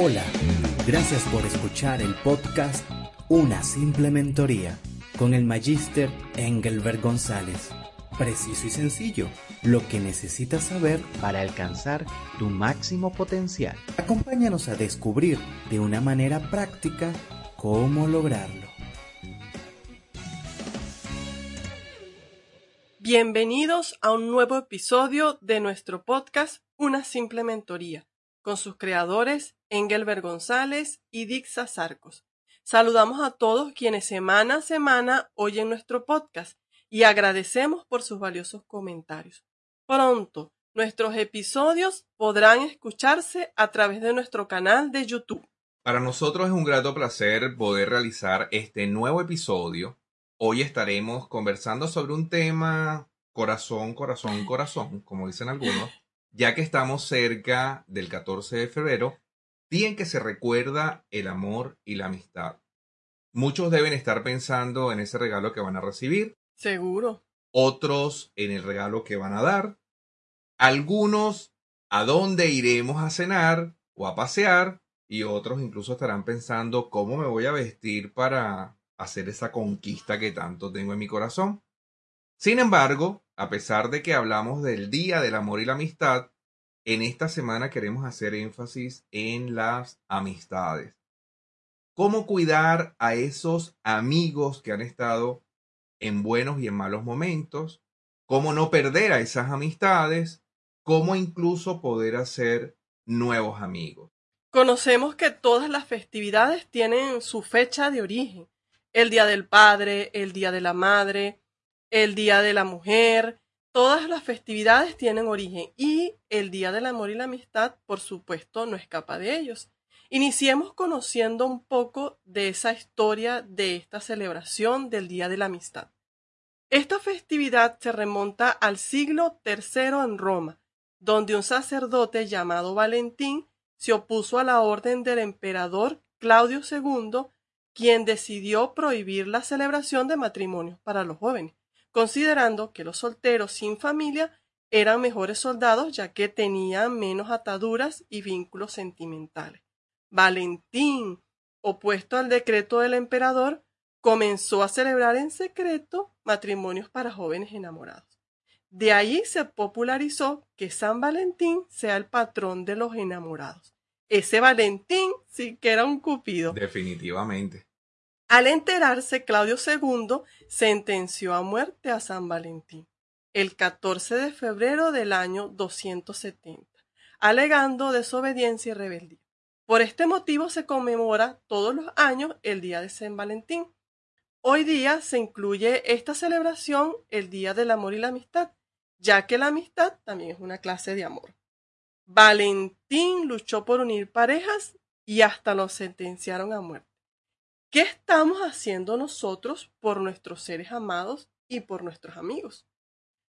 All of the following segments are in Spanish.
Hola, gracias por escuchar el podcast Una simple mentoría con el magíster Engelbert González. Preciso y sencillo, lo que necesitas saber para alcanzar tu máximo potencial. Acompáñanos a descubrir de una manera práctica cómo lograrlo. Bienvenidos a un nuevo episodio de nuestro podcast Una simple mentoría, con sus creadores Engelbert González y Dixa Sarcos. Saludamos a todos quienes semana a semana oyen nuestro podcast y agradecemos por sus valiosos comentarios. Pronto, nuestros episodios podrán escucharse a través de nuestro canal de YouTube. Para nosotros es un grato placer poder realizar este nuevo episodio. Hoy estaremos conversando sobre un tema corazón, corazón, corazón, como dicen algunos, ya que estamos cerca del 14 de febrero, día en que se recuerda el amor y la amistad. Muchos deben estar pensando en ese regalo que van a recibir, Seguro. otros en el regalo que van a dar, algunos a dónde iremos a cenar o a pasear y otros incluso estarán pensando cómo me voy a vestir para hacer esa conquista que tanto tengo en mi corazón. Sin embargo, a pesar de que hablamos del Día del Amor y la Amistad, en esta semana queremos hacer énfasis en las amistades. ¿Cómo cuidar a esos amigos que han estado en buenos y en malos momentos? ¿Cómo no perder a esas amistades? ¿Cómo incluso poder hacer nuevos amigos? Conocemos que todas las festividades tienen su fecha de origen. El Día del Padre, el Día de la Madre, el Día de la Mujer. Todas las festividades tienen origen y el Día del Amor y la Amistad, por supuesto, no escapa de ellos. Iniciemos conociendo un poco de esa historia de esta celebración del Día de la Amistad. Esta festividad se remonta al siglo III en Roma, donde un sacerdote llamado Valentín se opuso a la orden del emperador Claudio II, quien decidió prohibir la celebración de matrimonios para los jóvenes, considerando que los solteros sin familia eran mejores soldados ya que tenían menos ataduras y vínculos sentimentales. Valentín, opuesto al decreto del emperador, comenzó a celebrar en secreto matrimonios para jóvenes enamorados. De ahí se popularizó que San Valentín sea el patrón de los enamorados. Ese Valentín sí que era un cupido. Definitivamente. Al enterarse, Claudio II sentenció a muerte a San Valentín el 14 de febrero del año 270, alegando desobediencia y rebeldía. Por este motivo se conmemora todos los años el Día de San Valentín. Hoy día se incluye esta celebración el Día del Amor y la Amistad, ya que la amistad también es una clase de amor. Valentín luchó por unir parejas y hasta lo sentenciaron a muerte. ¿Qué estamos haciendo nosotros por nuestros seres amados y por nuestros amigos?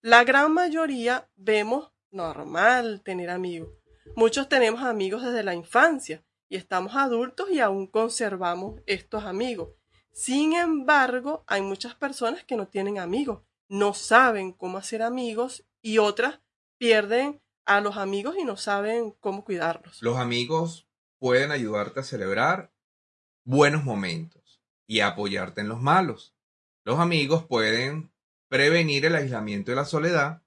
La gran mayoría vemos normal tener amigos. Muchos tenemos amigos desde la infancia y estamos adultos y aún conservamos estos amigos. Sin embargo, hay muchas personas que no tienen amigos, no saben cómo hacer amigos y otras pierden a los amigos y no saben cómo cuidarlos. Los amigos pueden ayudarte a celebrar buenos momentos y apoyarte en los malos. Los amigos pueden prevenir el aislamiento y la soledad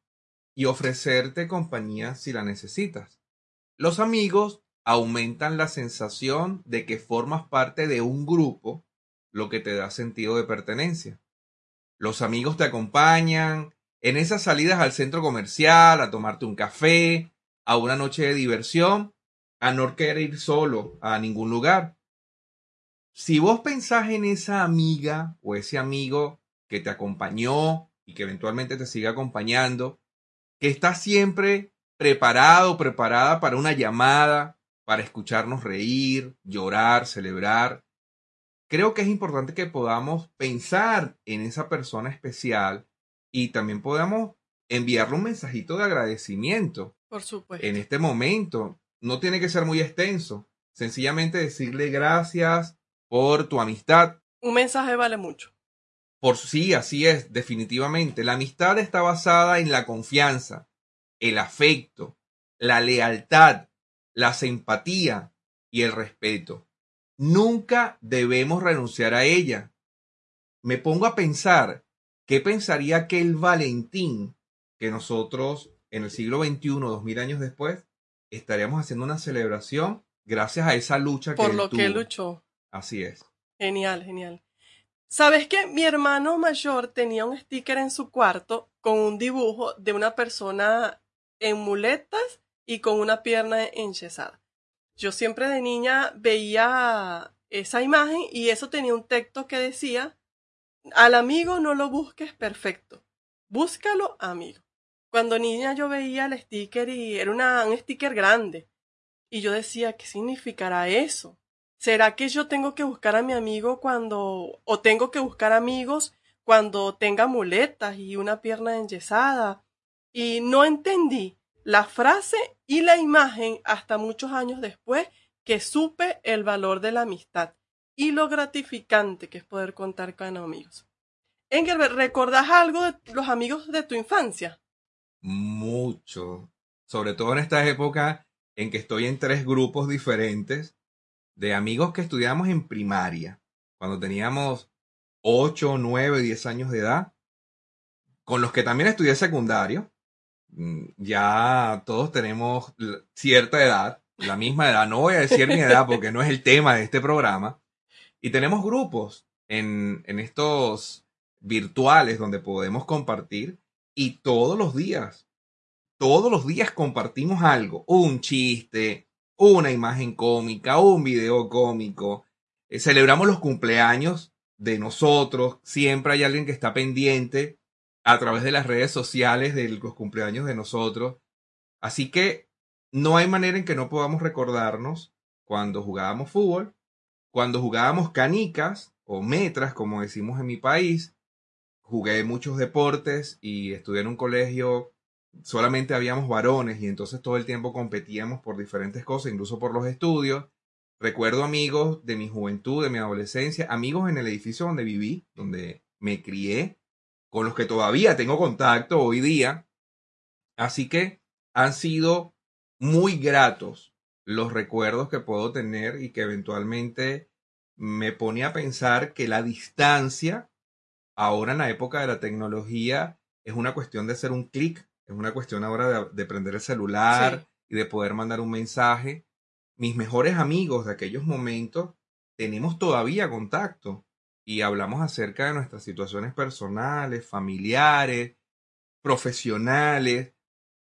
y ofrecerte compañía si la necesitas. Los amigos aumentan la sensación de que formas parte de un grupo, lo que te da sentido de pertenencia. Los amigos te acompañan en esas salidas al centro comercial, a tomarte un café, a una noche de diversión, a no querer ir solo a ningún lugar. Si vos pensás en esa amiga o ese amigo que te acompañó y que eventualmente te sigue acompañando, que está siempre preparado, preparada para una llamada, para escucharnos reír, llorar, celebrar. Creo que es importante que podamos pensar en esa persona especial y también podamos enviarle un mensajito de agradecimiento Por supuesto. en este momento. No tiene que ser muy extenso. Sencillamente decirle gracias por tu amistad. Un mensaje vale mucho. Por sí, así es, definitivamente. La amistad está basada en la confianza, el afecto, la lealtad, la simpatía, y el respeto. Nunca debemos renunciar a ella. Me pongo a pensar, ¿qué pensaría aquel Valentín que nosotros en el siglo XXI, dos mil años después, estaríamos haciendo una celebración gracias a esa lucha Por que lo él que luchó. Así es. Genial, genial. ¿Sabes qué? Mi hermano mayor tenía un sticker en su cuarto con un dibujo de una persona en muletas y con una pierna enyesada. Yo siempre de niña veía esa imagen y eso tenía un texto que decía, al amigo no lo busques perfecto, búscalo amigo. Cuando niña yo veía el sticker y era un sticker grande y yo decía, ¿qué significará eso? ¿Será que yo tengo que buscar a mi amigo cuando, o tengo que buscar amigos cuando tenga muletas y una pierna enyesada? Y no entendí la frase y la imagen hasta muchos años después que supe el valor de la amistad y lo gratificante que es poder contar con amigos. Engelbert, ¿recordás algo de los amigos de tu infancia? Mucho. Sobre todo en esta época en que estoy en tres grupos diferentes de amigos que estudiamos en primaria, cuando teníamos 8, 9, 10 años de edad, con los que también estudié secundario. Mm, Ya todos tenemos cierta edad, la misma edad. No voy a decir mi edad porque no es el tema de este programa. Y tenemos grupos en, en estos virtuales donde podemos compartir y todos los días, todos los días compartimos algo, un chiste, una imagen cómica, un video cómico. Eh, celebramos los cumpleaños de nosotros, siempre hay alguien que está pendiente a través de las redes sociales de los cumpleaños de nosotros. Así que no hay manera en que no podamos recordarnos cuando jugábamos fútbol, cuando jugábamos canicas o metras, como decimos en mi país. Jugué muchos deportes y estudié en un colegio, solamente habíamos varones y entonces todo el tiempo competíamos por diferentes cosas, incluso por los estudios. Recuerdo amigos de mi juventud, de mi adolescencia, amigos en el edificio donde viví, donde me crié, con los que todavía tengo contacto hoy día. Así que han sido muy gratos los recuerdos que puedo tener y que eventualmente me pone a pensar que la distancia, ahora en la época de la tecnología, es una cuestión de hacer un clic, es una cuestión ahora de, de prender el celular Sí. y de poder mandar un mensaje. Mis mejores amigos de aquellos momentos tenemos todavía contacto y hablamos acerca de nuestras situaciones personales, familiares, profesionales.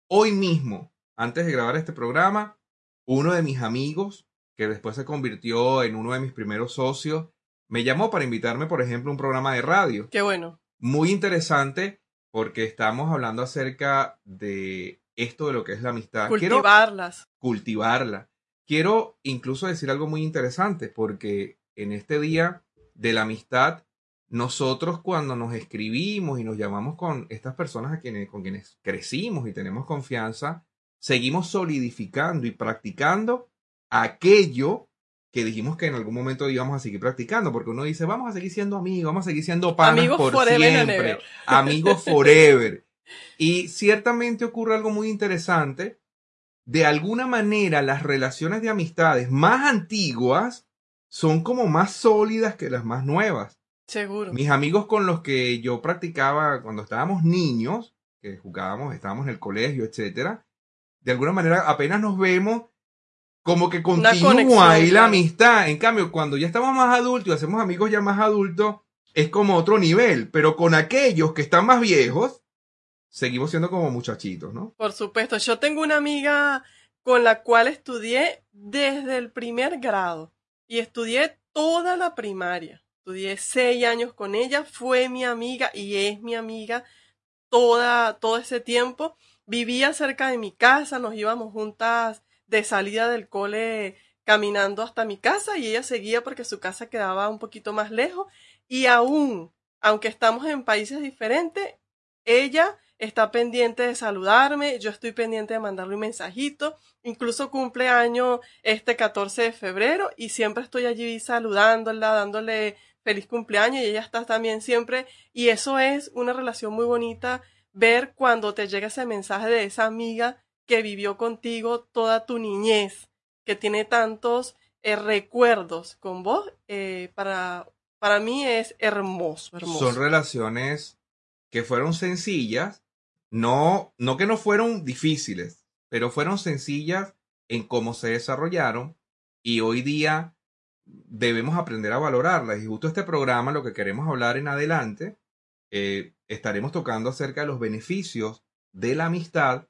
Hoy mismo, antes de grabar este programa, uno de mis amigos, que después se convirtió en uno de mis primeros socios, me llamó para invitarme, por ejemplo, a un programa de radio. Qué bueno. Muy interesante porque estamos hablando acerca de esto de lo que es la amistad. Quiero Cultivarlas. cultivarla. Quiero incluso decir algo muy interesante porque en este día de la amistad, nosotros cuando nos escribimos y nos llamamos con estas personas a quienes, con quienes crecimos y tenemos confianza, seguimos solidificando y practicando aquello que dijimos que en algún momento íbamos a seguir practicando, porque uno dice, vamos a seguir siendo amigos, vamos a seguir siendo panas Amigos por forever siempre, amigos forever. Y ciertamente ocurre algo muy interesante. De alguna manera, las relaciones de amistades más antiguas son como más sólidas que las más nuevas. Seguro. Mis amigos con los que yo practicaba cuando estábamos niños, que jugábamos, estábamos en el colegio, etcétera, de alguna manera apenas nos vemos, como que continúa ahí la amistad. En cambio, cuando ya estamos más adultos y hacemos amigos ya más adultos, es como otro nivel. Pero con aquellos que están más viejos, seguimos siendo como muchachitos, ¿no? Por supuesto, yo tengo una amiga con la cual estudié desde el primer grado y estudié toda la primaria. Estudié seis años con ella, fue mi amiga y es mi amiga toda, todo ese tiempo. Vivía cerca de mi casa, nos íbamos juntas de salida del cole caminando hasta mi casa y ella seguía porque su casa quedaba un poquito más lejos. Y aún, aunque estamos en países diferentes, ella está pendiente de saludarme, yo estoy pendiente de mandarle un mensajito, incluso cumple año este 14 de febrero y siempre estoy allí saludándola, dándole feliz cumpleaños y ella está también siempre. Y eso es una relación muy bonita ver cuando te llega ese mensaje de esa amiga que vivió contigo toda tu niñez, que tiene tantos eh, recuerdos con vos, eh, para, para mí es hermoso. Son relaciones que fueron sencillas, no, no que no fueron difíciles, pero fueron sencillas en cómo se desarrollaron y hoy día debemos aprender a valorarlas. Y justo este programa, lo que queremos hablar en adelante, eh, estaremos tocando acerca de los beneficios de la amistad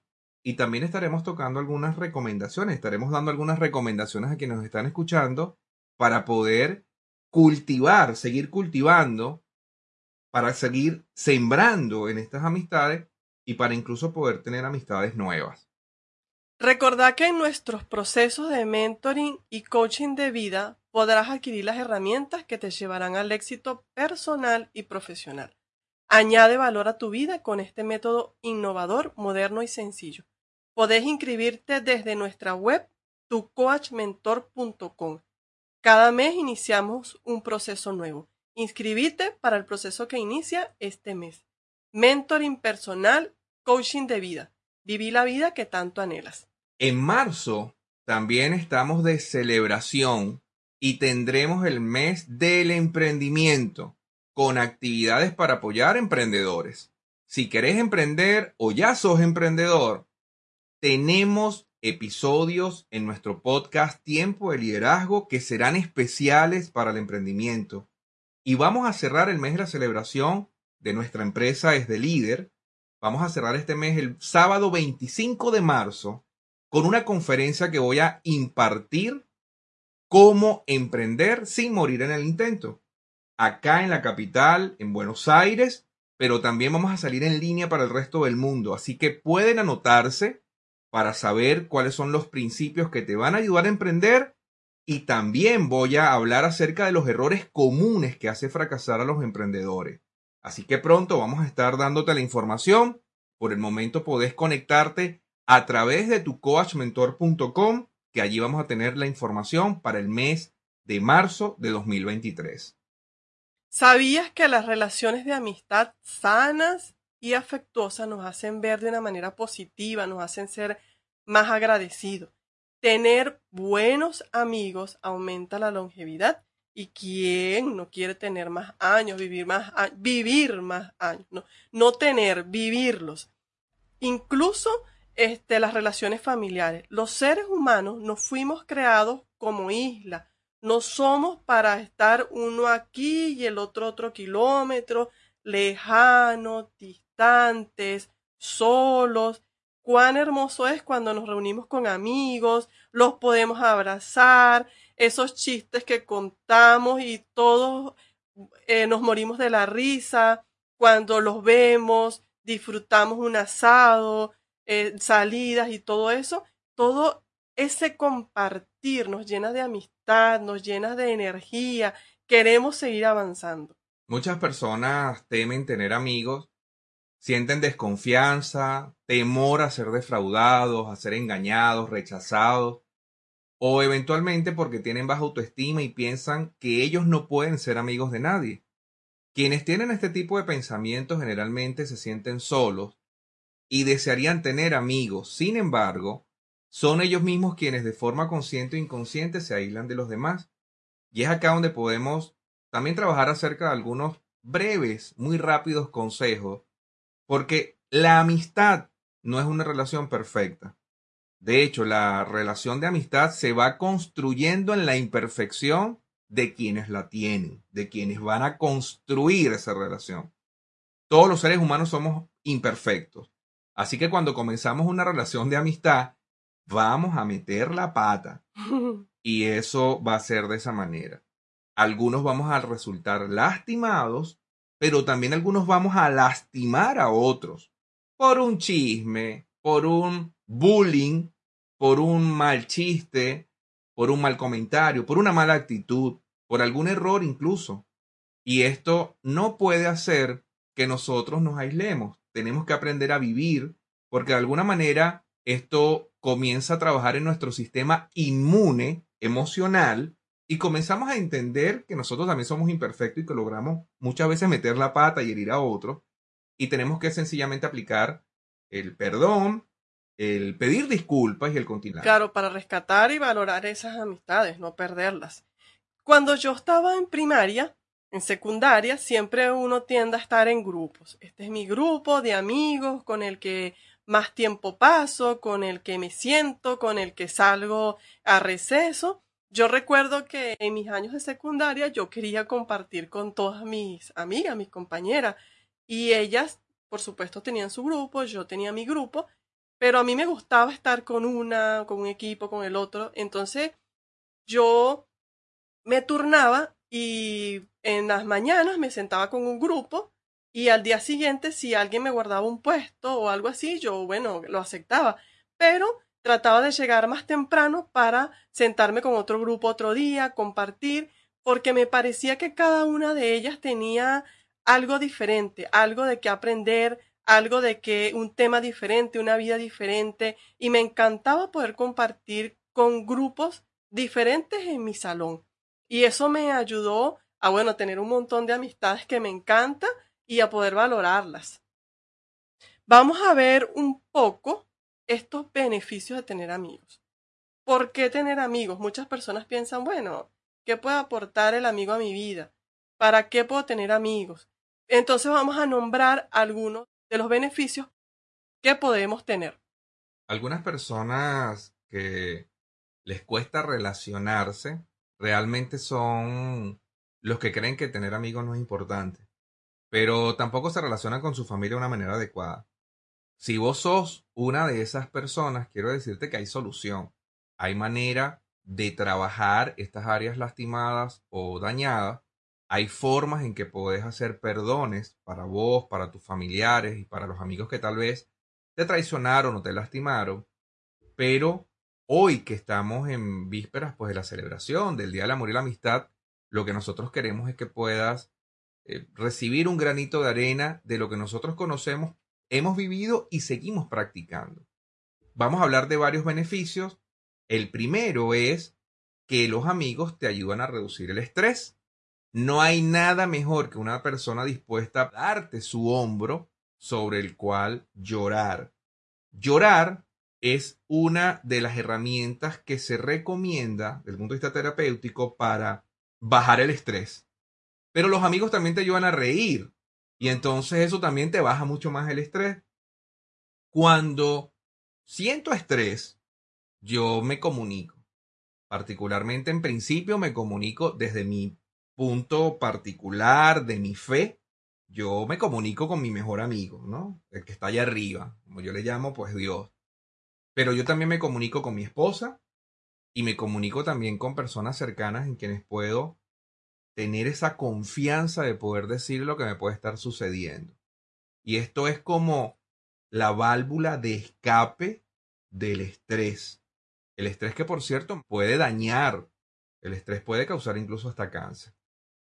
y también estaremos tocando algunas recomendaciones, estaremos dando algunas recomendaciones a quienes nos están escuchando para poder cultivar, seguir cultivando, para seguir sembrando en estas amistades y para incluso poder tener amistades nuevas. Recordad que en nuestros procesos de mentoring y coaching de vida podrás adquirir las herramientas que te llevarán al éxito personal y profesional. Añade valor a tu vida con este método innovador, moderno y sencillo. Podés inscribirte desde nuestra web tucoachmentor.com. Cada mes iniciamos un proceso nuevo. Inscribite para el proceso que inicia este mes. Mentoring personal, coaching de vida. Viví la vida que tanto anhelas. En marzo también estamos de celebración y tendremos el mes del emprendimiento con actividades para apoyar emprendedores. Si querés emprender o ya sos emprendedor, tenemos episodios en nuestro podcast Tiempo de Liderazgo que serán especiales para el emprendimiento. Y vamos a cerrar el mes de la celebración de nuestra empresa es de líder. Vamos a cerrar este mes el sábado 25 de marzo con una conferencia que voy a impartir cómo emprender sin morir en el intento. Acá en la capital, en Buenos Aires, pero también vamos a salir en línea para el resto del mundo. Así que pueden anotarse para saber cuáles son los principios que te van a ayudar a emprender y también voy a hablar acerca de los errores comunes que hace fracasar a los emprendedores. Así que pronto vamos a estar dándote la información. Por el momento podés conectarte a través de tu coachmentor.com, que allí vamos a tener la información para el mes de marzo de 2023. ¿Sabías que las relaciones de amistad sanas y afectuosas nos hacen ver de una manera positiva, nos hacen ser más agradecidos. Tener buenos amigos aumenta la longevidad. ¿Y quién no quiere tener más años, vivir más, vivir más años? No, no tener, vivirlos. Incluso este, las relaciones familiares. Los seres humanos nos fuimos creados como isla. No somos para estar uno aquí y el otro otro kilómetro, lejano, solos. Cuán hermoso es cuando nos reunimos con amigos, los podemos abrazar, esos chistes que contamos y todos eh, nos morimos de la risa cuando los vemos, disfrutamos un asado, eh, salidas y todo eso, todo ese compartir nos llena de amistad, nos llena de energía, queremos seguir avanzando. Muchas personas temen tener amigos Sienten desconfianza, temor a ser defraudados, a ser engañados, rechazados, o eventualmente porque tienen baja autoestima y piensan que ellos no pueden ser amigos de nadie. Quienes tienen este tipo de pensamientos generalmente se sienten solos y desearían tener amigos. Sin embargo, son ellos mismos quienes de forma consciente o inconsciente se aíslan de los demás. Y es acá donde podemos también trabajar acerca de algunos breves, muy rápidos consejos porque la amistad no es una relación perfecta. De hecho, la relación de amistad se va construyendo en la imperfección de quienes la tienen, de quienes van a construir esa relación. Todos los seres humanos somos imperfectos. Así que cuando comenzamos una relación de amistad, vamos a meter la pata. Y eso va a ser de esa manera. Algunos vamos a resultar lastimados pero también algunos vamos a lastimar a otros por un chisme, por un bullying, por un mal chiste, por un mal comentario, por una mala actitud, por algún error incluso. Y esto no puede hacer que nosotros nos aislemos. Tenemos que aprender a vivir porque de alguna manera esto comienza a trabajar en nuestro sistema inmune emocional y comenzamos a entender que nosotros también somos imperfectos y que logramos muchas veces meter la pata y herir a otro. Y tenemos que sencillamente aplicar el perdón, el pedir disculpas y el continuar. Claro, para rescatar y valorar esas amistades, no perderlas. Cuando yo estaba en primaria, en secundaria, siempre uno tiende a estar en grupos. Este es mi grupo de amigos con el que más tiempo paso, con el que me siento, con el que salgo a receso. Yo recuerdo que en mis años de secundaria yo quería compartir con todas mis amigas, mis compañeras, y ellas, por supuesto, tenían su grupo, yo tenía mi grupo, pero a mí me gustaba estar con una, con un equipo, con el otro. Entonces, yo me turnaba y en las mañanas me sentaba con un grupo y al día siguiente, si alguien me guardaba un puesto o algo así, yo, bueno, lo aceptaba. Pero trataba de llegar más temprano para sentarme con otro grupo otro día, compartir, porque me parecía que cada una de ellas tenía algo diferente, algo de qué aprender, algo de que un tema diferente, una vida diferente, y me encantaba poder compartir con grupos diferentes en mi salón. Y eso me ayudó a, bueno, tener un montón de amistades que me encanta y a poder valorarlas. Vamos a ver un poco estos beneficios de tener amigos. ¿Por qué tener amigos? Muchas personas piensan, bueno, ¿qué puede aportar el amigo a mi vida? ¿Para qué puedo tener amigos? Entonces vamos a nombrar algunos de los beneficios que podemos tener. Algunas personas que les cuesta relacionarse realmente son los que creen que tener amigos no es importante, pero tampoco se relacionan con su familia de una manera adecuada. Si vos sos una de esas personas, quiero decirte que hay solución. Hay manera de trabajar estas áreas lastimadas o dañadas hay formas en que podés hacer perdones para vos, para tus familiares y para los amigos que tal vez te traicionaron o te lastimaron. Pero hoy que estamos en vísperas pues, de la celebración del Día del Amor y la Amistad, lo que nosotros queremos es que puedas eh, recibir un granito de arena de lo que nosotros conocemos, hemos vivido y seguimos practicando. Vamos a hablar de varios beneficios. El primero es que los amigos te ayudan a reducir el estrés. No hay nada mejor que una persona dispuesta a darte su hombro sobre el cual llorar. Llorar es una de las herramientas que se recomienda desde el punto de vista terapéutico para bajar el estrés. Pero los amigos también te ayudan a reír y entonces eso también te baja mucho más el estrés. Cuando siento estrés, yo me comunico. Particularmente en principio me comunico desde mi punto particular de mi fe, yo me comunico con mi mejor amigo, ¿no? El que está allá arriba, como yo le llamo, pues Dios. Pero yo también me comunico con mi esposa y me comunico también con personas cercanas en quienes puedo tener esa confianza de poder decir lo que me puede estar sucediendo. Y esto es como la válvula de escape del estrés. El estrés que, por cierto, puede dañar. El estrés puede causar incluso hasta cáncer.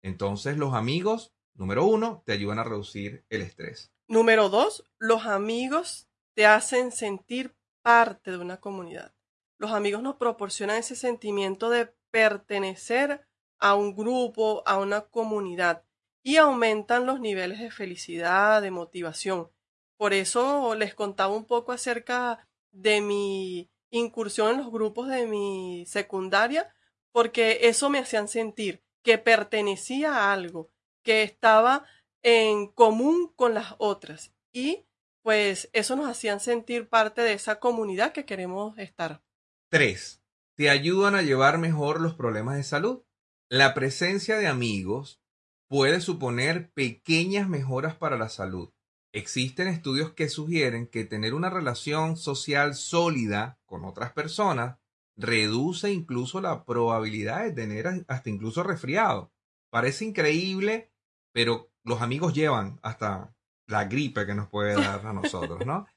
Entonces los amigos, número uno, te ayudan a reducir el estrés. Número dos, los amigos te hacen sentir parte de una comunidad. Los amigos nos proporcionan ese sentimiento de pertenecer a un grupo, a una comunidad y aumentan los niveles de felicidad, de motivación. Por eso les contaba un poco acerca de mi incursión en los grupos de mi secundaria, porque eso me hacían sentir que pertenecía a algo, que estaba en común con las otras y pues eso nos hacían sentir parte de esa comunidad que queremos estar. 3. Te ayudan a llevar mejor los problemas de salud. La presencia de amigos puede suponer pequeñas mejoras para la salud. Existen estudios que sugieren que tener una relación social sólida con otras personas reduce incluso la probabilidad de tener hasta incluso resfriado. Parece increíble, pero los amigos llevan hasta la gripe que nos puede dar a nosotros, ¿no?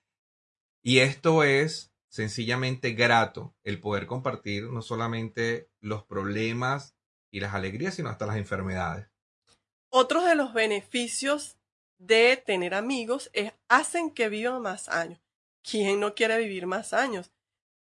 Y esto es sencillamente grato, el poder compartir no solamente los problemas y las alegrías, sino hasta las enfermedades. Otros de los beneficios de tener amigos es hacen que vivan más años. ¿Quién no quiere vivir más años?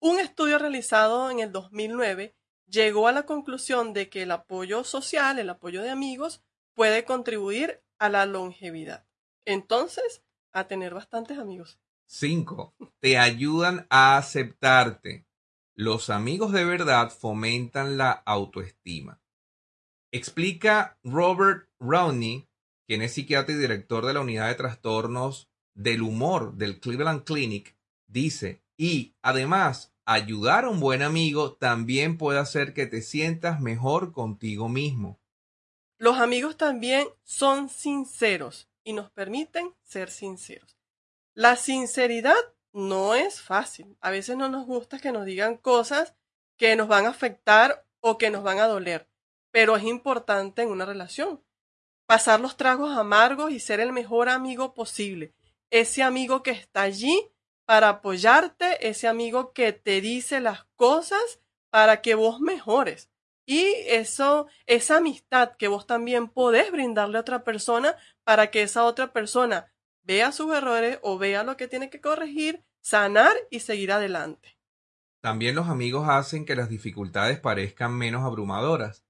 Un estudio realizado en el 2009 llegó a la conclusión de que el apoyo social, el apoyo de amigos, puede contribuir a la longevidad. Entonces, a tener bastantes amigos. 5. Te ayudan a aceptarte. Los amigos de verdad fomentan la autoestima. Explica Robert Rowney, quien es psiquiatra y director de la unidad de trastornos del humor del Cleveland Clinic, dice, y además, ayudar a un buen amigo también puede hacer que te sientas mejor contigo mismo. Los amigos también son sinceros y nos permiten ser sinceros. La sinceridad no es fácil. A veces no nos gusta que nos digan cosas que nos van a afectar o que nos van a doler, pero es importante en una relación. Pasar los tragos amargos y ser el mejor amigo posible. Ese amigo que está allí para apoyarte, ese amigo que te dice las cosas para que vos mejores. Y eso, esa amistad que vos también podés brindarle a otra persona para que esa otra persona vea sus errores o vea lo que tiene que corregir, sanar y seguir adelante. También los amigos hacen que las dificultades parezcan menos abrumadoras.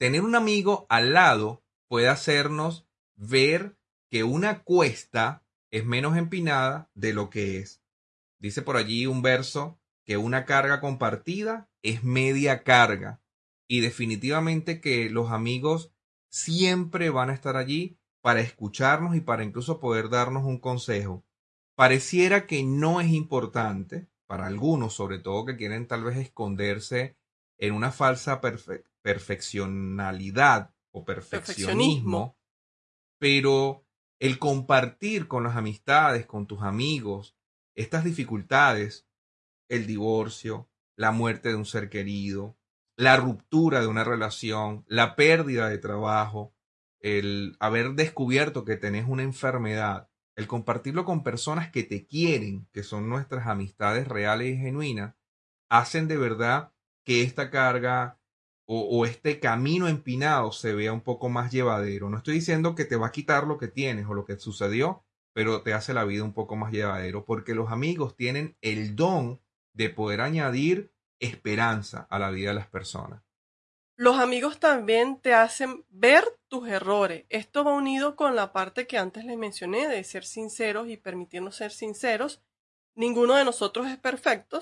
Tener un amigo al lado puede hacernos ver que una cuesta es menos empinada de lo que es. Dice por allí un verso que una carga compartida es media carga. Y definitivamente que los amigos siempre van a estar allí para escucharnos y para incluso poder darnos un consejo. Pareciera que no es importante, para algunos sobre todo que quieren tal vez esconderse en una falsa perfeccionalidad o perfeccionismo, pero el compartir con las amistades, con tus amigos, estas dificultades, el divorcio, la muerte de un ser querido, la ruptura de una relación, la pérdida de trabajo, el haber descubierto que tenés una enfermedad, el compartirlo con personas que te quieren, que son nuestras amistades reales y genuinas, hacen de verdad que esta carga o, este camino empinado se vea un poco más llevadero. No estoy diciendo que te va a quitar lo que tienes o lo que sucedió, pero te hace la vida un poco más llevadero, porque los amigos tienen el don de poder añadir esperanza a la vida de las personas. Los amigos también te hacen ver tus errores. Esto va unido con la parte que antes les mencioné de ser sinceros y permitirnos ser sinceros. Ninguno de nosotros es perfecto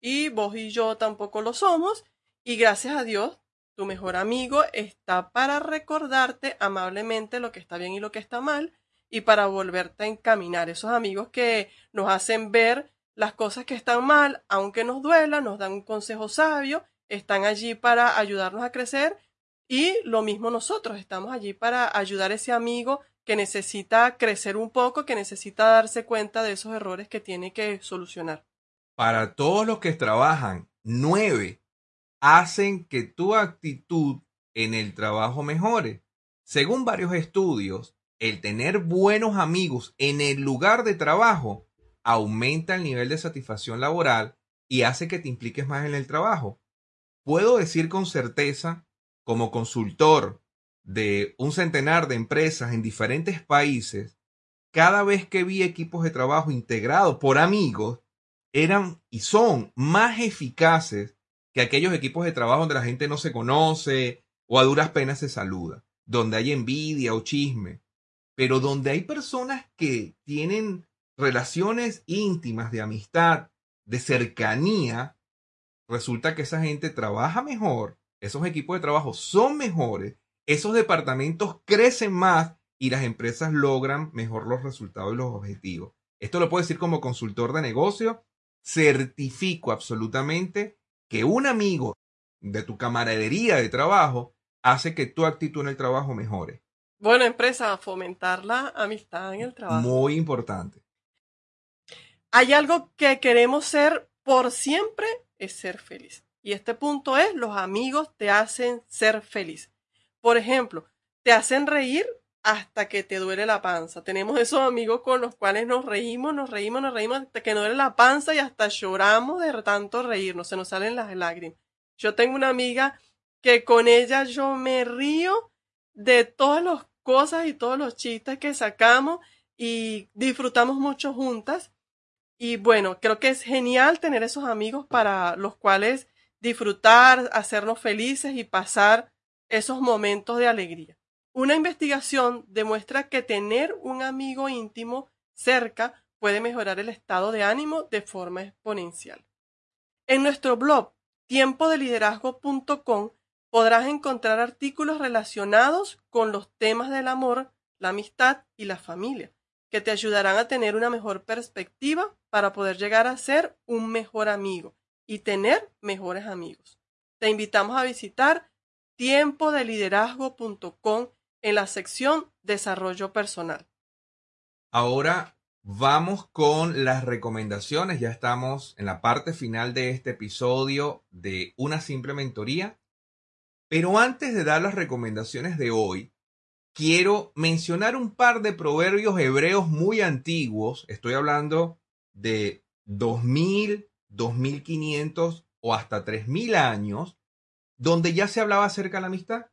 y vos y yo tampoco lo somos y gracias a Dios tu mejor amigo está para recordarte amablemente lo que está bien y lo que está mal y para volverte a encaminar. Esos amigos que nos hacen ver las cosas que están mal, aunque nos duela, nos dan un consejo sabio, están allí para ayudarnos a crecer y lo mismo nosotros, estamos allí para ayudar a ese amigo que necesita crecer un poco, que necesita darse cuenta de esos errores que tiene que solucionar. Para todos los que trabajan, nueve hacen que tu actitud en el trabajo mejore. Según varios estudios, el tener buenos amigos en el lugar de trabajo aumenta el nivel de satisfacción laboral y hace que te impliques más en el trabajo. Puedo decir con certeza, como consultor de un centenar de empresas en diferentes países, cada vez que vi equipos de trabajo integrados por amigos, eran y son más eficaces que aquellos equipos de trabajo donde la gente no se conoce o a duras penas se saluda, donde hay envidia o chisme pero donde hay personas que tienen relaciones íntimas de amistad, de cercanía, resulta que esa gente trabaja mejor, esos equipos de trabajo son mejores, esos departamentos crecen más y las empresas logran mejor los resultados y los objetivos. Esto lo puedo decir como consultor de negocio, certifico absolutamente que un amigo de tu camaradería de trabajo hace que tu actitud en el trabajo mejore. Bueno, empresa, fomentar la amistad en el trabajo. Muy importante. Hay algo que queremos ser por siempre, es ser feliz. Y este punto es, los amigos te hacen ser feliz. Por ejemplo, te hacen reír hasta que te duele la panza. Tenemos esos amigos con los cuales nos reímos, nos reímos, nos reímos hasta que nos duele la panza y hasta lloramos de tanto reírnos, se nos salen las lágrimas. Yo tengo una amiga que con ella yo me río de todos los cosas y todos los chistes que sacamos y disfrutamos mucho juntas. Y bueno, creo que es genial tener esos amigos para los cuales disfrutar, hacernos felices y pasar esos momentos de alegría. Una investigación demuestra que tener un amigo íntimo cerca puede mejorar el estado de ánimo de forma exponencial. En nuestro blog tiempodeliderazgo.com podrás encontrar artículos relacionados con los temas del amor, la amistad y la familia, que te ayudarán a tener una mejor perspectiva para poder llegar a ser un mejor amigo y tener mejores amigos. Te invitamos a visitar tiempodeliderazgo.com en la sección Desarrollo Personal. Ahora vamos con las recomendaciones. Ya estamos en la parte final de este episodio de Una simple mentoría. Pero antes de dar las recomendaciones de hoy, quiero mencionar un par de proverbios hebreos muy antiguos. Estoy hablando de 2000, 2500 o hasta 3000 años, donde ya se hablaba acerca de la amistad.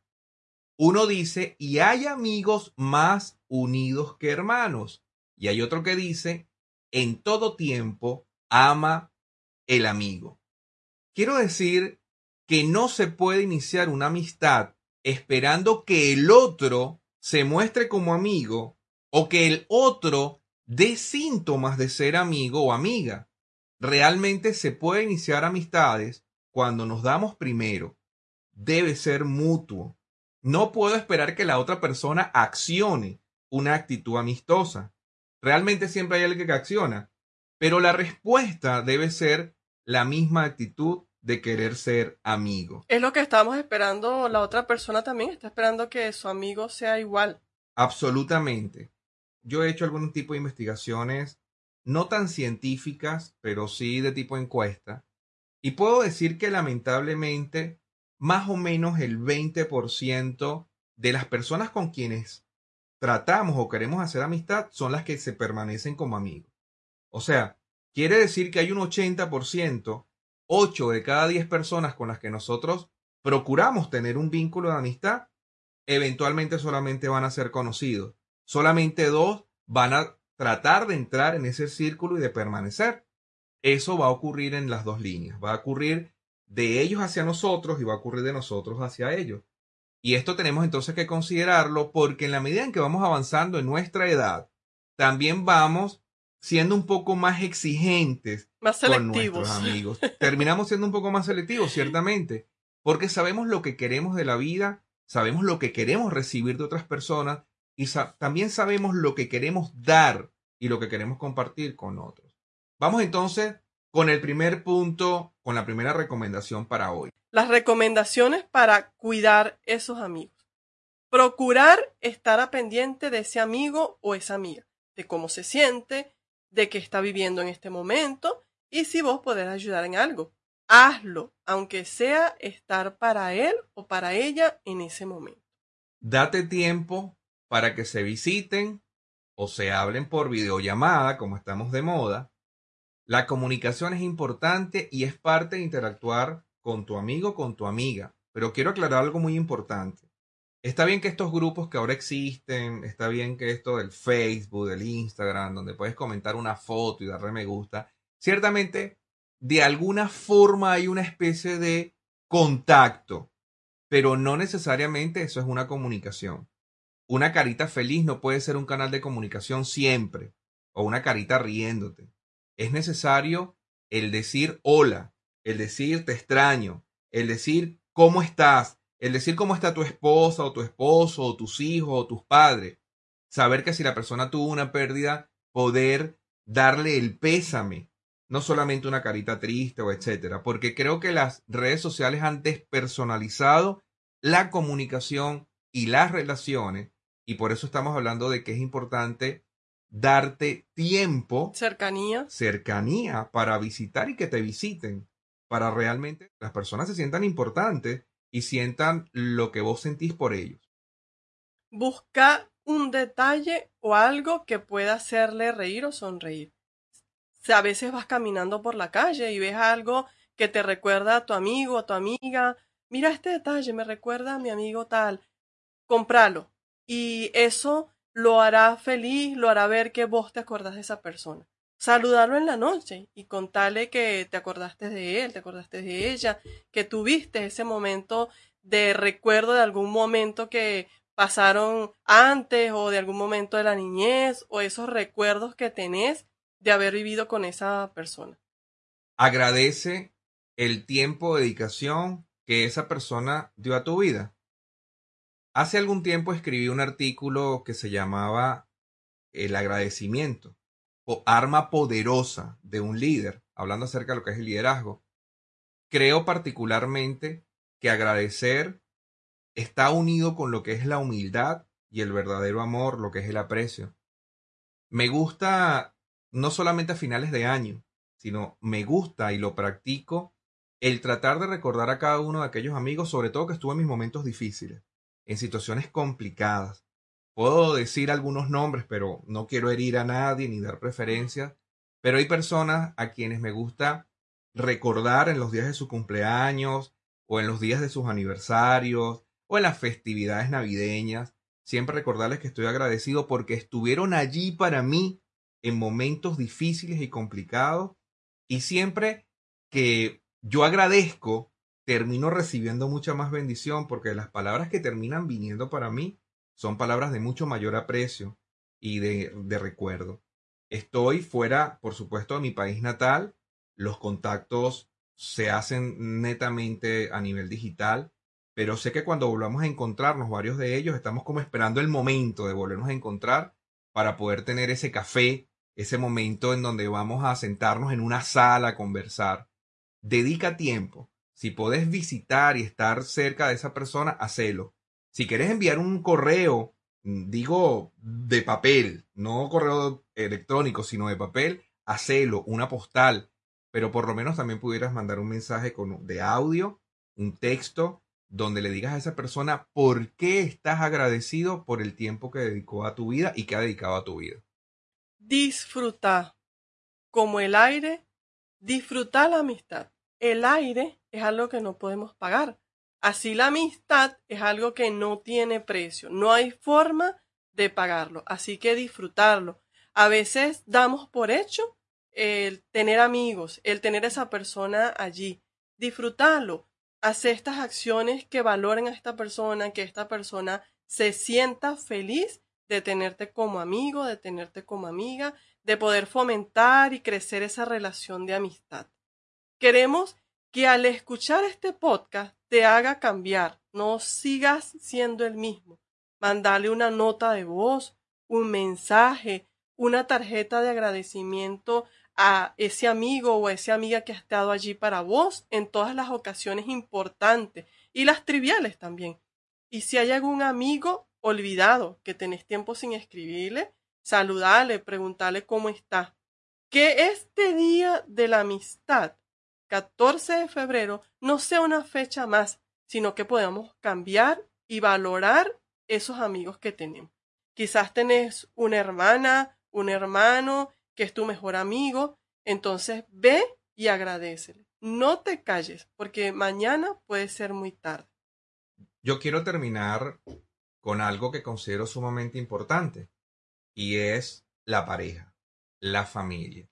Uno dice, y hay amigos más unidos que hermanos. Y hay otro que dice, en todo tiempo ama el amigo. Quiero decir que no se puede iniciar una amistad esperando que el otro se muestre como amigo o que el otro dé síntomas de ser amigo o amiga. Realmente se puede iniciar amistades cuando nos damos primero. Debe ser mutuo. No puedo esperar que la otra persona accione una actitud amistosa. Realmente siempre hay alguien que acciona, pero la respuesta debe ser la misma actitud de querer ser amigo. Es lo que estamos esperando, la otra persona también está esperando que su amigo sea igual. Absolutamente. Yo he hecho algún tipo de investigaciones, no tan científicas, pero sí de tipo encuesta, y puedo decir que lamentablemente más o menos el 20% de las personas con quienes tratamos o queremos hacer amistad son las que se permanecen como amigos. O sea, quiere decir que hay un 80%, 8 de cada 10 personas con las que nosotros procuramos tener un vínculo de amistad, eventualmente solamente van a ser conocidos. Solamente dos van a tratar de entrar en ese círculo y de permanecer. Eso va a ocurrir en las dos líneas. Va a ocurrir de ellos hacia nosotros y va a ocurrir de nosotros hacia ellos. Y esto tenemos entonces que considerarlo porque en la medida en que vamos avanzando en nuestra edad, también vamos siendo un poco más exigentes más con nuestros amigos. Terminamos siendo un poco más selectivos, ciertamente, porque sabemos lo que queremos de la vida, sabemos lo que queremos recibir de otras personas y también sabemos lo que queremos dar y lo que queremos compartir con otros. Vamos entonces con el primer punto, con la primera recomendación para hoy. Las recomendaciones para cuidar esos amigos. Procurar estar a pendiente de ese amigo o esa amiga, de cómo se siente, de qué está viviendo en este momento y si vos podés ayudar en algo. Hazlo, aunque sea estar para él o para ella en ese momento. Date tiempo para que se visiten o se hablen por videollamada, como estamos de moda, la comunicación es importante y es parte de interactuar con tu amigo, con tu amiga. Pero quiero aclarar algo muy importante. Está bien que estos grupos que ahora existen, está bien que esto del Facebook, del Instagram, donde puedes comentar una foto y darle me gusta, ciertamente de alguna forma hay una especie de contacto, pero no necesariamente eso es una comunicación. Una carita feliz no puede ser un canal de comunicación siempre, o una carita riéndote es necesario el decir hola, el decir te extraño, el decir cómo estás, el decir cómo está tu esposa o tu esposo o tus hijos o tus padres. Saber que si la persona tuvo una pérdida, poder darle el pésame, no solamente una carita triste o etcétera, porque creo que las redes sociales han despersonalizado la comunicación y las relaciones y por eso estamos hablando de que es importante darte tiempo, cercanía, cercanía para visitar y que te visiten, para realmente las personas se sientan importantes y sientan lo que vos sentís por ellos. Busca un detalle o algo que pueda hacerle reír o sonreír. Si a veces vas caminando por la calle y ves algo que te recuerda a tu amigo, a tu amiga, mira este detalle, me recuerda a mi amigo tal, cómpralo. Y eso lo hará feliz, lo hará ver que vos te acordás de esa persona. Saludarlo en la noche y contarle que te acordaste de él, te acordaste de ella, que tuviste ese momento de recuerdo de algún momento que pasaron antes o de algún momento de la niñez o esos recuerdos que tenés de haber vivido con esa persona. Agradece el tiempo, dedicación que esa persona dio a tu vida. Hace algún tiempo escribí un artículo que se llamaba El agradecimiento o arma poderosa de un líder, hablando acerca de lo que es el liderazgo. Creo particularmente que agradecer está unido con lo que es la humildad y el verdadero amor, lo que es el aprecio. Me gusta no solamente a finales de año, sino me gusta y lo practico el tratar de recordar a cada uno de aquellos amigos, sobre todo que estuvo en mis momentos difíciles en situaciones complicadas. Puedo decir algunos nombres, pero no quiero herir a nadie ni dar preferencias. Pero hay personas a quienes me gusta recordar en los días de su cumpleaños o en los días de sus aniversarios o en las festividades navideñas. Siempre recordarles que estoy agradecido porque estuvieron allí para mí en momentos difíciles y complicados. Y siempre que yo agradezco termino recibiendo mucha más bendición porque las palabras que terminan viniendo para mí son palabras de mucho mayor aprecio y de, de recuerdo. Estoy fuera, por supuesto, de mi país natal. Los contactos se hacen netamente a nivel digital, pero sé que cuando volvamos a encontrarnos, varios de ellos, estamos como esperando el momento de volvernos a encontrar para poder tener ese café, ese momento en donde vamos a sentarnos en una sala a conversar. Dedica tiempo si podés visitar y estar cerca de esa persona, hacelo. Si querés enviar un correo, mm, digo de papel, no correo electrónico, sino de papel, hacelo, una postal. Pero por lo menos también pudieras mandar un mensaje con, de audio, un texto, donde le digas a esa persona por qué estás agradecido por el tiempo que dedicó a tu vida y que ha dedicado a tu vida. Disfruta. Como el aire, disfruta la amistad. El aire es algo que no podemos pagar. Así la amistad es algo que no tiene precio, no hay forma de pagarlo, así que disfrutarlo. A veces damos por hecho el tener amigos, el tener esa persona allí, disfrutarlo, hacer estas acciones que valoren a esta persona, que esta persona se sienta feliz de tenerte como amigo, de tenerte como amiga, de poder fomentar y crecer esa relación de amistad. Queremos que al escuchar este podcast te haga cambiar, no sigas siendo el mismo. Mandale una nota de voz, un mensaje, una tarjeta de agradecimiento a ese amigo o a esa amiga que ha estado allí para vos en todas las ocasiones importantes y las triviales también. Y si hay algún amigo olvidado que tenés tiempo sin escribirle, saludale, preguntarle cómo está. Que este día de la amistad 14 de febrero no sea una fecha más, sino que podamos cambiar y valorar esos amigos que tenemos. Quizás tenés una hermana, un hermano que es tu mejor amigo, entonces ve y agradecele. No te calles, porque mañana puede ser muy tarde. Yo quiero terminar con algo que considero sumamente importante, y es la pareja, la familia.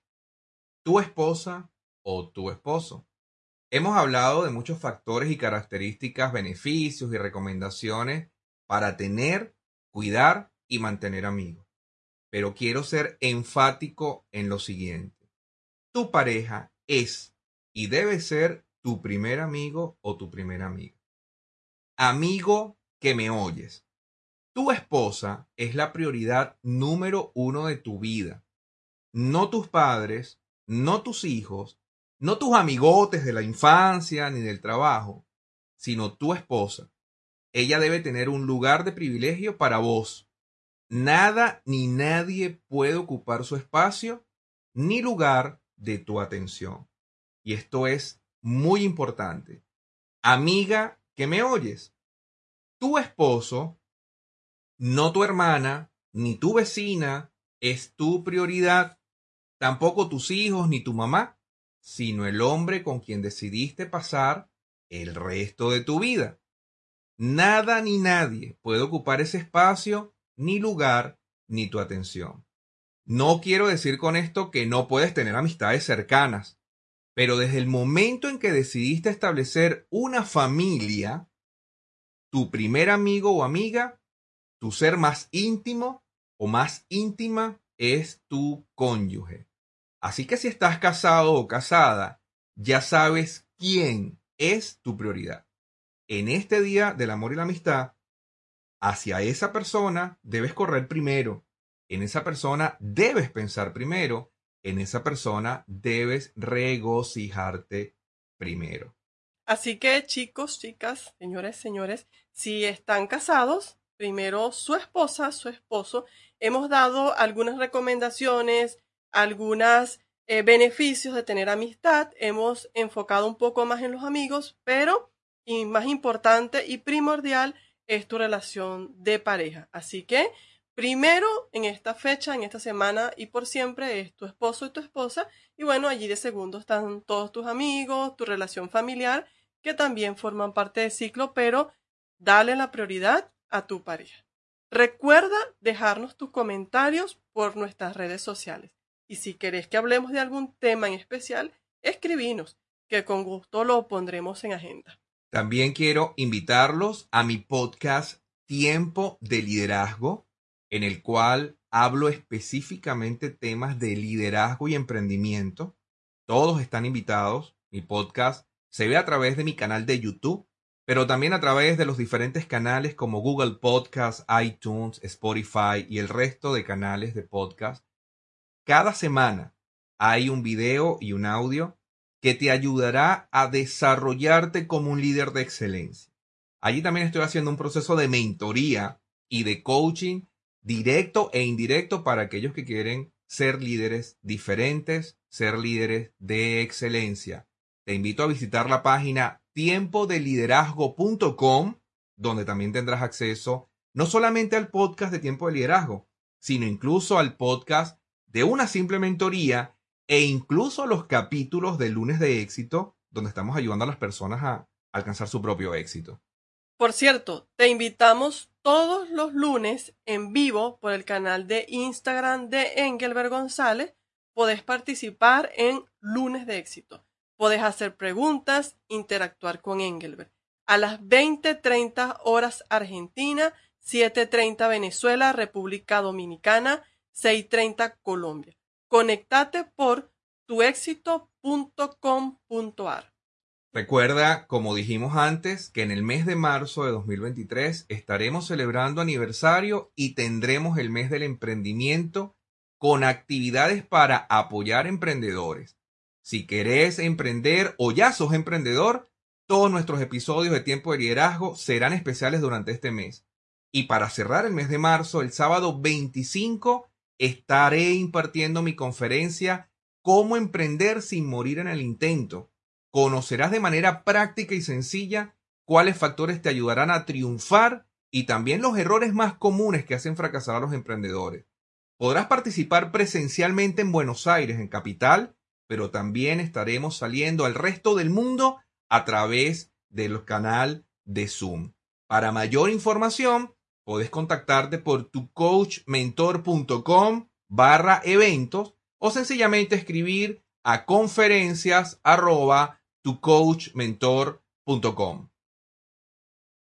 Tu esposa o tu esposo. Hemos hablado de muchos factores y características, beneficios y recomendaciones para tener, cuidar y mantener amigos. Pero quiero ser enfático en lo siguiente. Tu pareja es y debe ser tu primer amigo o tu primera amiga. Amigo que me oyes. Tu esposa es la prioridad número uno de tu vida. No tus padres, no tus hijos, no tus amigotes de la infancia ni del trabajo, sino tu esposa. Ella debe tener un lugar de privilegio para vos. Nada ni nadie puede ocupar su espacio ni lugar de tu atención. Y esto es muy importante. Amiga que me oyes, tu esposo, no tu hermana, ni tu vecina, es tu prioridad, tampoco tus hijos ni tu mamá sino el hombre con quien decidiste pasar el resto de tu vida. Nada ni nadie puede ocupar ese espacio, ni lugar, ni tu atención. No quiero decir con esto que no puedes tener amistades cercanas, pero desde el momento en que decidiste establecer una familia, tu primer amigo o amiga, tu ser más íntimo o más íntima es tu cónyuge. Así que si estás casado o casada, ya sabes quién es tu prioridad. En este día del amor y la amistad, hacia esa persona debes correr primero. En esa persona debes pensar primero. En esa persona debes regocijarte primero. Así que chicos, chicas, señores, señores, si están casados, primero su esposa, su esposo, hemos dado algunas recomendaciones, algunos eh, beneficios de tener amistad, hemos enfocado un poco más en los amigos, pero y más importante y primordial es tu relación de pareja. Así que primero en esta fecha, en esta semana y por siempre es tu esposo y tu esposa y bueno, allí de segundo están todos tus amigos, tu relación familiar que también forman parte del ciclo, pero dale la prioridad a tu pareja. Recuerda dejarnos tus comentarios por nuestras redes sociales. Y si querés que hablemos de algún tema en especial, escribinos, que con gusto lo pondremos en agenda. También quiero invitarlos a mi podcast Tiempo de Liderazgo, en el cual hablo específicamente temas de liderazgo y emprendimiento. Todos están invitados. Mi podcast se ve a través de mi canal de YouTube, pero también a través de los diferentes canales como Google Podcast, iTunes, Spotify y el resto de canales de podcast. Cada semana hay un video y un audio que te ayudará a desarrollarte como un líder de excelencia. Allí también estoy haciendo un proceso de mentoría y de coaching directo e indirecto para aquellos que quieren ser líderes diferentes, ser líderes de excelencia te invito a visitar la página tiempodeliderazgo.com, donde también tendrás acceso no solamente al podcast de Tiempo de Liderazgo, sino incluso al podcast de una simple mentoría e incluso los capítulos de lunes de éxito, donde estamos ayudando a las personas a alcanzar su propio éxito. Por cierto, te invitamos todos los lunes en vivo por el canal de Instagram de Engelbert González. Podés participar en lunes de éxito. Podés hacer preguntas, interactuar con Engelbert. A las 20:30 horas Argentina, 7:30 Venezuela, República Dominicana, 6:30 Colombia. Conectate por tuexito.com.ar. Recuerda, como dijimos antes, que en el mes de marzo de 2023 estaremos celebrando aniversario y tendremos el mes del emprendimiento con actividades para apoyar emprendedores. Si querés emprender o ya sos emprendedor, todos nuestros episodios de Tiempo de Liderazgo serán especiales durante este mes. Y para cerrar el mes de marzo, el sábado 25, estaré impartiendo mi conferencia Cómo emprender sin morir en el intento. Conocerás de manera práctica y sencilla cuáles factores te ayudarán a triunfar y también los errores más comunes que hacen fracasar a los emprendedores. Podrás participar presencialmente en Buenos Aires, en Capital, pero también estaremos saliendo al resto del mundo a través del canal de Zoom. Para mayor información, puedes contactarte por tucoachmentor.com barra eventos o sencillamente escribir a conferencias arroba tucoachmentor.com.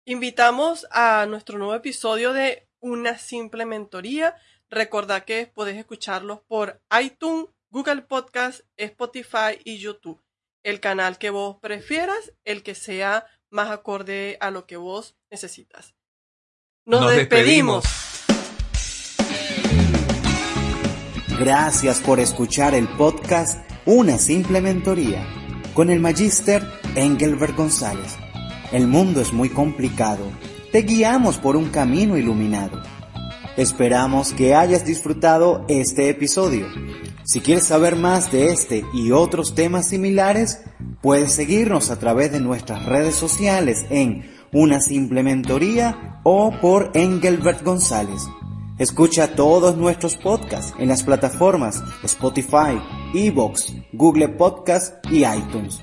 Invitamos a nuestro nuevo episodio de Una Simple Mentoría. Recordad que podés escucharlos por iTunes, Google Podcast, Spotify y YouTube. El canal que vos prefieras, el que sea más acorde a lo que vos necesitas. Nos, despedimos. Gracias por escuchar el podcast Una simple mentoría con el magíster Engelbert González. El mundo es muy complicado. Te guiamos por un camino iluminado. Esperamos que hayas disfrutado este episodio. Si quieres saber más de este y otros temas similares, puedes seguirnos a través de nuestras redes sociales en Una Simple Mentoría o por Engelbert González. Escucha todos nuestros podcasts en las plataformas Spotify, Evox, Google Podcast y iTunes.